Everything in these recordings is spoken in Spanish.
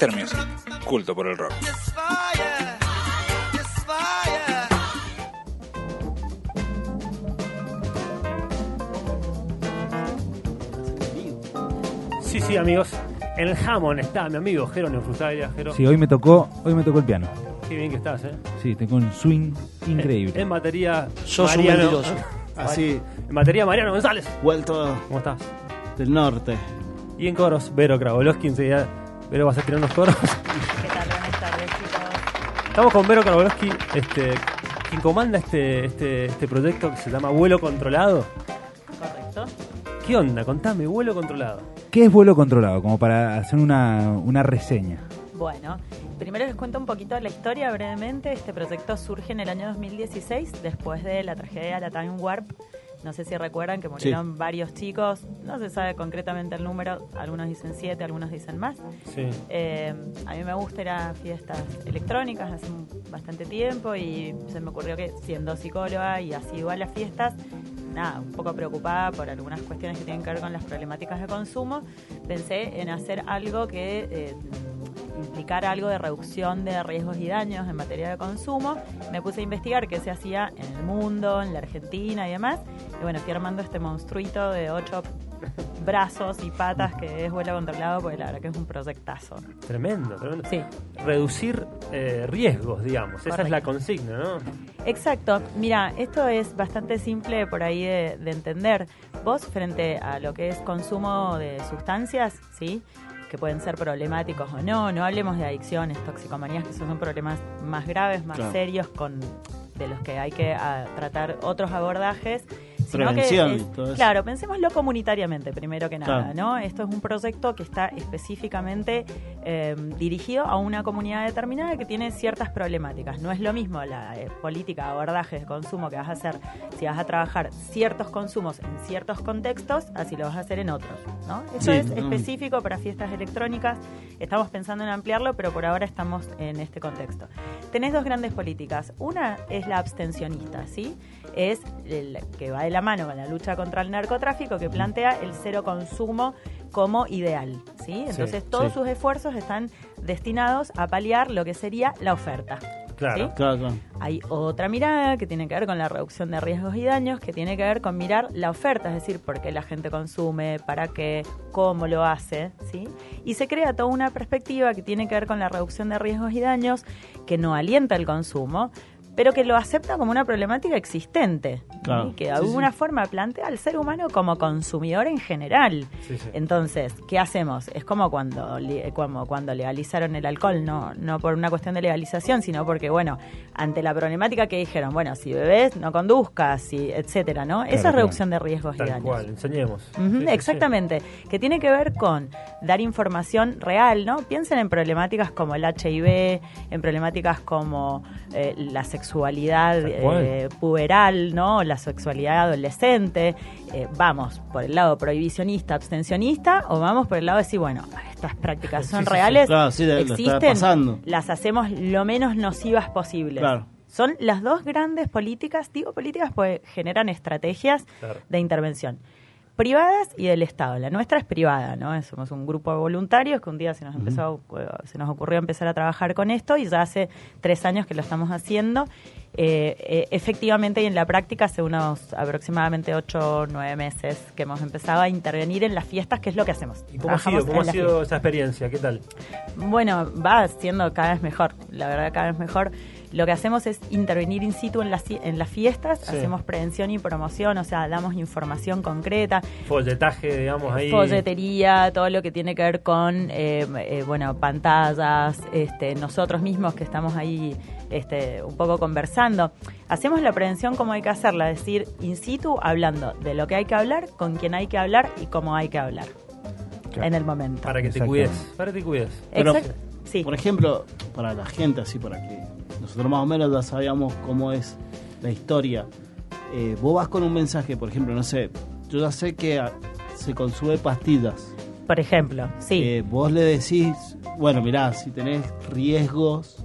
Intermusic, culto por el rock. Sí, sí, amigos. En el Hammond está mi amigo Jerónimo Frutaglia. Jero, Sí, hoy me tocó, hoy me tocó el piano. qué bien que estás, ¿eh? Sí, tengo un swing increíble. En batería, Sos un Mariano. mentiroso. Así, En batería, Mariano González. vuelto ¿Cómo estás? del norte. Y en coros, Vero Kravolowski. Enseguida, Vero, vas a tirar unos coros. ¿Qué tal? Buenas tardes, chicos. Estamos con Vero Kravolowski, este, quien comanda este, este, este proyecto que se llama Vuelo Controlado. Correcto. ¿Qué onda? Contame, vuelo controlado. ¿Qué es vuelo controlado? Como para hacer una, una reseña. Bueno, primero les cuento un poquito la historia brevemente. Este proyecto surge en el año 2016, después de la tragedia de la Time Warp. No sé si recuerdan que murieron varios chicos, no se sabe concretamente el número, algunos dicen siete, algunos dicen más. Sí. Eh, a mí me gusta ir a fiestas electrónicas hace bastante tiempo y se me ocurrió que siendo psicóloga y así a las fiestas, nada, un poco preocupada por algunas cuestiones que tienen que ver con las problemáticas de consumo, pensé en hacer algo que eh, implicara algo de reducción de riesgos y daños en materia de consumo. Me puse a investigar qué se hacía en el mundo, en la Argentina y demás. Y bueno, fui armando este monstruito de ocho brazos y patas que es vuelo controlado, porque la verdad que es un proyectazo. Tremendo, tremendo. Sí, Reducir eh, riesgos, digamos. Esa es la consigna, ¿no? exacto. Mira, esto es bastante simple por ahí de, de entender. Vos, frente a lo que es consumo de sustancias, ¿sí? Que pueden ser problemáticos o no, no hablemos de adicciones, toxicomanías, que son problemas más graves, más Claro. serios, con de los que hay que ah, tratar otros abordajes. Que Prevención, todo eso. claro, pensémoslo comunitariamente, primero que nada, Claro. ¿no? Esto es un proyecto que está específicamente eh, dirigido a una comunidad determinada que tiene ciertas problemáticas. No es lo mismo la eh, política de abordaje de consumo que vas a hacer si vas a trabajar ciertos consumos en ciertos contextos, así lo vas a hacer en otros, ¿no? Esto Sí, es no. específico para fiestas electrónicas. Estamos pensando en ampliarlo, pero por ahora estamos en este contexto. Tenés dos grandes políticas. Una es la abstencionista, ¿sí? Es el que va de la mano con la lucha contra el narcotráfico, que plantea el cero consumo como ideal, ¿sí? Entonces todos sí. sus esfuerzos están destinados a paliar lo que sería la oferta. Claro. ¿sí? Claro, claro. Hay otra mirada que tiene que ver con la reducción de riesgos y daños, que tiene que ver con mirar la oferta, es decir, por qué la gente consume, para qué, cómo lo hace, ¿sí? Y se crea toda una perspectiva que tiene que ver con la reducción de riesgos y daños, que no alienta el consumo, pero que lo acepta como una problemática existente, ¿sí? Claro. que de alguna sí. forma plantea al ser humano como consumidor en general. Entonces, ¿qué hacemos? Es como cuando, como cuando legalizaron el alcohol, no, no por una cuestión de legalización, sino porque, bueno, ante la problemática que dijeron, bueno, si bebés, no conduzcas, si, etcétera, ¿no? Esa es claro. reducción de riesgos y Tal daños. cual, enseñemos. Exactamente, que tiene que ver con dar información real, ¿no? Piensen en problemáticas como el HIV, en problemáticas como eh, la sexualidad Cual. eh, puberal, ¿no? La sexualidad adolescente. Eh, vamos por el lado prohibicionista, abstencionista, o vamos por el lado de decir, bueno, estas prácticas son sí, sí. reales, Claro, sí, de- lo está existen, las hacemos lo menos nocivas posibles. Claro. Son las dos grandes políticas, digo políticas porque generan estrategias Claro. de intervención. Privadas y del Estado. La nuestra es privada, ¿no? Somos un grupo de voluntarios que un día se nos empezó, se nos ocurrió empezar a trabajar con esto y ya hace tres años que lo estamos haciendo. Eh, eh, efectivamente y en la práctica hace unos aproximadamente ocho o nueve meses que hemos empezado a intervenir en las fiestas, que es lo que hacemos. ¿Y cómo ha sido, cómo ha esa experiencia? ¿Qué tal? bueno, va siendo cada vez mejor, la verdad cada vez mejor. Lo que hacemos es intervenir in situ en las, en las fiestas, Sí. hacemos prevención y promoción, o sea, damos información concreta, Folletaje, digamos, ahí. folletería, todo lo que tiene que ver con, eh, eh, bueno, pantallas, este, nosotros mismos que estamos ahí este, un poco conversando. Hacemos la prevención como hay que hacerla, es decir, in situ, hablando de lo que hay que hablar, con quién hay que hablar y cómo hay que hablar Claro. en el momento. Para que te cuides. Para que te cuides. Pero, Exacto. Sí. Por ejemplo, para la gente, así para que nosotros más o menos ya sabíamos cómo es la historia. Eh, vos vas con un mensaje, por ejemplo, no sé, yo ya sé que se consume pastillas. Por ejemplo, sí. Eh, vos le decís, bueno, mirá, si tenés riesgos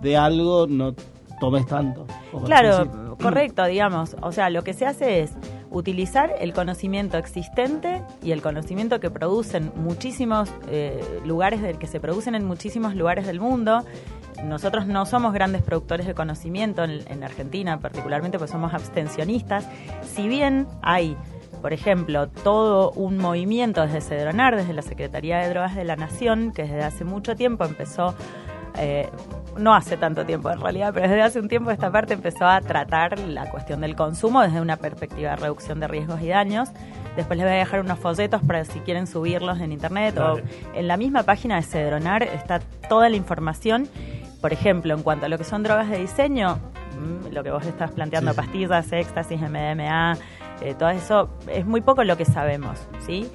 de algo, no tomes tanto. Claro, correcto, digamos. O sea, lo que se hace es, utilizar el conocimiento existente y el conocimiento que producen muchísimos eh, lugares, del que se producen en muchísimos lugares del mundo. Nosotros no somos grandes productores de conocimiento en, en Argentina, particularmente, pues somos abstencionistas. Si bien hay por ejemplo, todo un movimiento desde Cedronar, desde la Secretaría de Drogas de la Nación, que desde hace mucho tiempo empezó eh, no hace tanto tiempo en realidad, pero desde hace un tiempo esta parte empezó a tratar la cuestión del consumo desde una perspectiva de reducción de riesgos y daños. Después les voy a dejar unos folletos para si quieren subirlos en internet o en la misma página de Cedronar está toda la información. Por ejemplo, en cuanto a lo que son drogas de diseño, mm, lo que vos estás planteando, pastillas, éxtasis, MDMA, eh, todo eso, es muy poco lo que sabemos, ¿sí?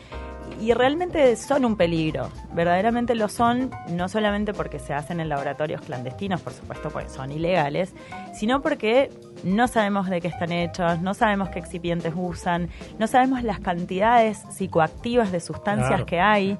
y realmente son un peligro, verdaderamente lo son, no solamente porque se hacen en laboratorios clandestinos, por supuesto, porque son ilegales, sino porque no sabemos de qué están hechos, no sabemos qué excipientes usan, no sabemos las cantidades psicoactivas de sustancias que hay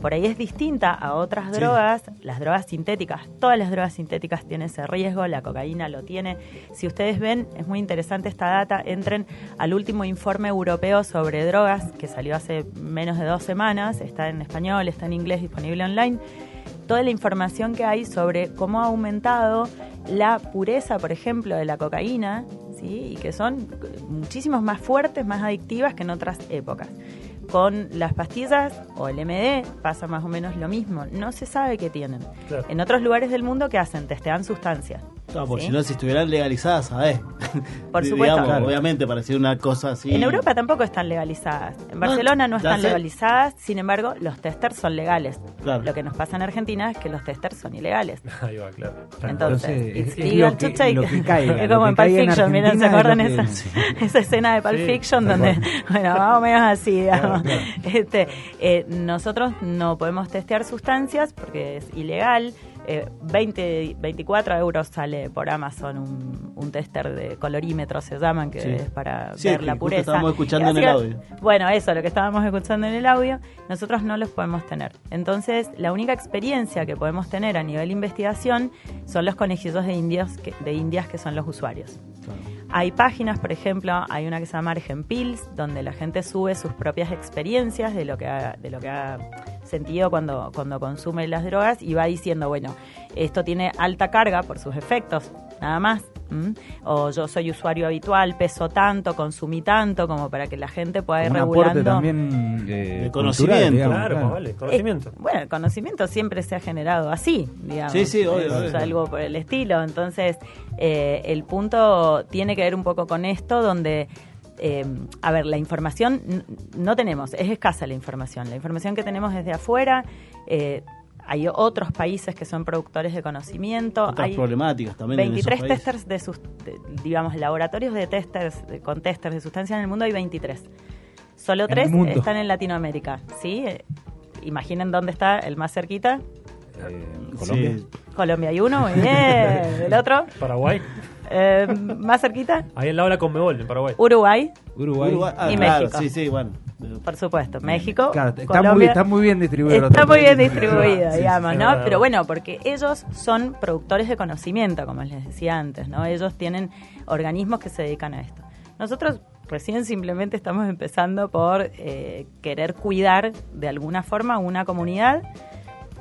por ahí es distinta a otras drogas, las drogas sintéticas, todas las drogas sintéticas tienen ese riesgo, la cocaína lo tiene. Si ustedes ven, es muy interesante esta data, entren al último informe europeo sobre drogas que salió hace menos de dos semanas, está en español, está en inglés, disponible online. Toda la información que hay sobre cómo ha aumentado la pureza, por ejemplo, de la cocaína, ¿sí? y que son muchísimos más fuertes, más adictivas que en otras épocas. Con las pastillas o el MD pasa más o menos lo mismo. No se sabe qué tienen. En otros lugares del mundo, ¿qué hacen? Testean sustancias. No, porque si no, si estuvieran legalizadas, ¿sabes? Por supuesto. Obviamente, para decir una cosa así. En Europa tampoco están legalizadas. En Barcelona no, están legalizadas, sin embargo, los testers son legales. Lo que nos pasa en Argentina es que los testers son ilegales. Ahí va, claro. Entonces, es, lo que, es como en Pulp Fiction, miren, ¿se acuerdan esa, esa escena de Pulp Fiction donde, bueno, más o menos así, digamos. Este, eh, nosotros no podemos testear sustancias porque es ilegal. 20, eh, 24 euros sale por Amazon un, un tester de colorímetro, se llaman, que es para ver la pureza. estábamos escuchando en el audio. Bueno, eso, lo que estábamos escuchando en el audio, nosotros no los podemos tener. Entonces, la única experiencia que podemos tener a nivel investigación son los conejillos de indias que, de indias que son los usuarios. Hay páginas, por ejemplo, hay una que se llama Pills, donde la gente sube sus propias experiencias de lo que ha, de lo que ha sentido cuando, cuando consume las drogas y va diciendo, bueno, esto tiene alta carga por sus efectos, nada más. O yo soy usuario habitual, peso tanto, consumí tanto, como para que la gente pueda ir regulando. también eh, de conocimiento. claro, vale, conocimiento. bueno, el conocimiento siempre se ha generado así, digamos. Sí, sí, obvio, Algo por el estilo. Entonces, eh, el punto tiene que ver un poco con esto, donde eh, a ver, la información no tenemos, es escasa la información. La información que tenemos desde afuera, eh, hay otros países que son productores de conocimiento. Otras hay problemáticas también. 23 testers de, sus, digamos, laboratorios de testers, con testers de sustancias en el mundo hay 23. Solo tres están en Latinoamérica, ¿sí? imaginen dónde está el más cerquita. Colombia. Colombia hay uno, muy bien. ¿El otro? Paraguay. Eh, más cerquita. Ahí en la hora con Mebol, en Paraguay. Uruguay. Uruguay. Ah, y claro, México. Sí, sí, bueno. Por supuesto, México. Claro, está, Colombia, muy, está muy bien distribuido. Está muy bien distribuido, Sí, digamos, sí, ¿no? sí. Pero bueno, porque ellos son productores de conocimiento, como les decía antes, ¿no? Ellos tienen organismos que se dedican a esto. Nosotros recién simplemente estamos empezando por eh, querer cuidar de alguna forma una comunidad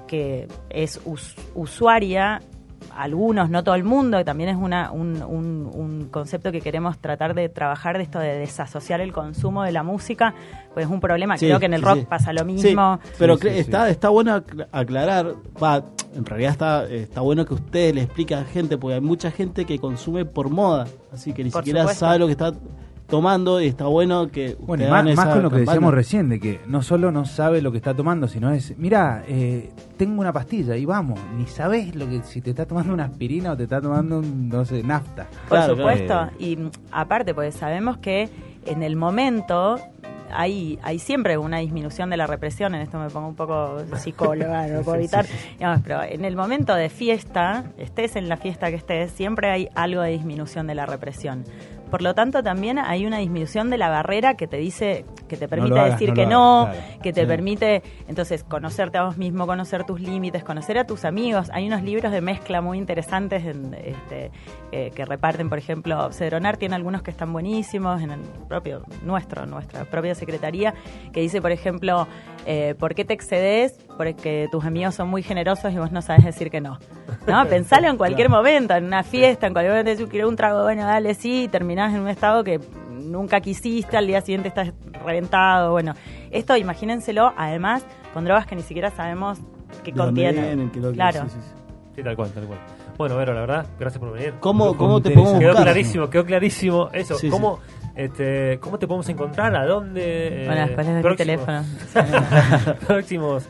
que es us- usuaria, algunos, no todo el mundo, que también es una, un, un- un concepto que queremos tratar de trabajar de esto de desasociar el consumo de la música, pues es un problema, Sí, creo que en el sí, rock sí. pasa lo mismo. Sí, pero Sí, cre- sí, está, está bueno acla- aclarar, va, en realidad está, está bueno que usted le explique a la gente, porque hay mucha gente que consume por moda, así que ni Por siquiera supuesto. sabe lo que está tomando y está bueno que Bueno, y más, con lo que campaña. decíamos recién, de que no solo no sabe lo que está tomando, sino es, mira, eh, tengo una pastilla y vamos, ni sabes lo que si te está tomando una aspirina o te está tomando un, no sé, nafta. Por Claro, supuesto. claro. Y mm, aparte, pues sabemos que en el momento hay, hay siempre una disminución de la represión. En esto me pongo un poco psicóloga, no puedo evitar. Digamos, pero en el momento de fiesta, estés en la fiesta que estés, siempre hay algo de disminución de la represión. Por lo tanto, también hay una disminución de la barrera que te dice, que te permite hagas, decir no que no, claro. que te Sí. permite, entonces, conocerte a vos mismo, conocer tus límites, conocer a tus amigos. Hay unos libros de mezcla muy interesantes en, este, eh, que reparten, por ejemplo, Cedronar tiene algunos que están buenísimos en el propio nuestro, nuestra propia secretaría, que dice, por ejemplo, eh, ¿por qué te excedes? Porque tus amigos son muy generosos y vos no sabes decir que no. ¿No? Pensalo en cualquier momento, en una fiesta, en cualquier momento, decís, quiero un trago, bueno, dale, sí, y terminás en un estado que nunca quisiste, al día siguiente estás reventado, bueno. Esto, imagínenselo, además, con drogas que ni siquiera sabemos qué ¿De contienen. vienen? ¿Qué lo que- claro. sí, sí, sí. Sí, tal cual, tal cual. Bueno, Vero, la verdad, gracias por venir. ¿Cómo, cómo te podemos Quedó buscar? clarísimo, quedó clarísimo eso. Sí, ¿Cómo, Este, ¿Cómo te podemos encontrar? ¿A dónde? Bueno, doy mi próximos- teléfono. próximos.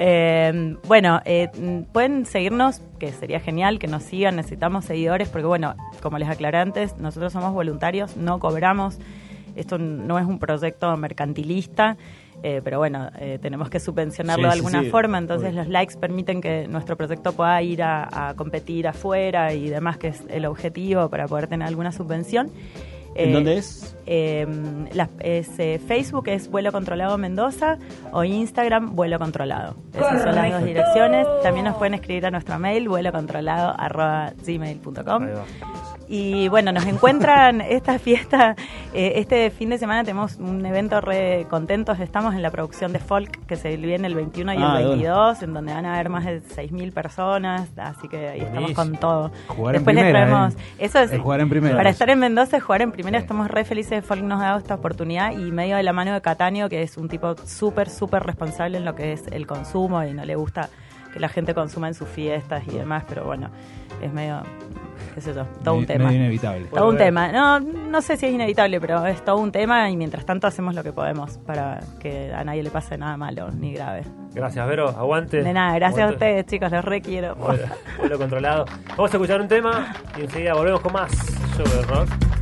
Eh, bueno, eh, pueden seguirnos, que sería genial que nos sigan, necesitamos seguidores, porque bueno, como les aclaré antes, nosotros somos voluntarios, no cobramos, esto no es un proyecto mercantilista, eh, pero bueno, eh, tenemos que subvencionarlo Sí, de sí, alguna sí, forma, entonces obvio. los likes permiten que nuestro proyecto pueda ir a, a competir afuera y demás, que es el objetivo para poder tener alguna subvención. ¿En Eh, dónde es? eh, las- es, eh, Facebook es Vuelo Controlado Mendoza o Instagram Vuelo Controlado. Esas son las dos direcciones. También nos pueden escribir a nuestro mail vuelocontrolado.gmail.com. Y bueno, nos encuentran esta fiesta, eh, este fin de semana tenemos un evento re contentos, estamos en la producción de Folk que se viene el 21 y Ah, el una. 22, en donde van a haber más de 6.000 personas, así que ahí estamos con todo. Jugar en Después les primera, traemos, eh. eso es, Es jugar en primera. para estar en Mendoza es jugar en primera, Sí. estamos re felices de Folk nos ha dado esta oportunidad y medio de la mano de Catania, que es un tipo súper, súper responsable en lo que es el consumo y no le gusta que la gente consuma en sus fiestas y demás, pero bueno, es medio, qué sé yo, todo un tema. medio inevitable. Todo un Bueno, tema. No, no sé si es inevitable, pero es todo un tema y mientras tanto hacemos lo que podemos para que a nadie le pase nada malo ni grave. Gracias, Vero. Aguante. De nada, gracias a ustedes, chicos, los requiero. Vuelo, vuelo controlado. Vamos a escuchar un tema y enseguida volvemos con más Rock.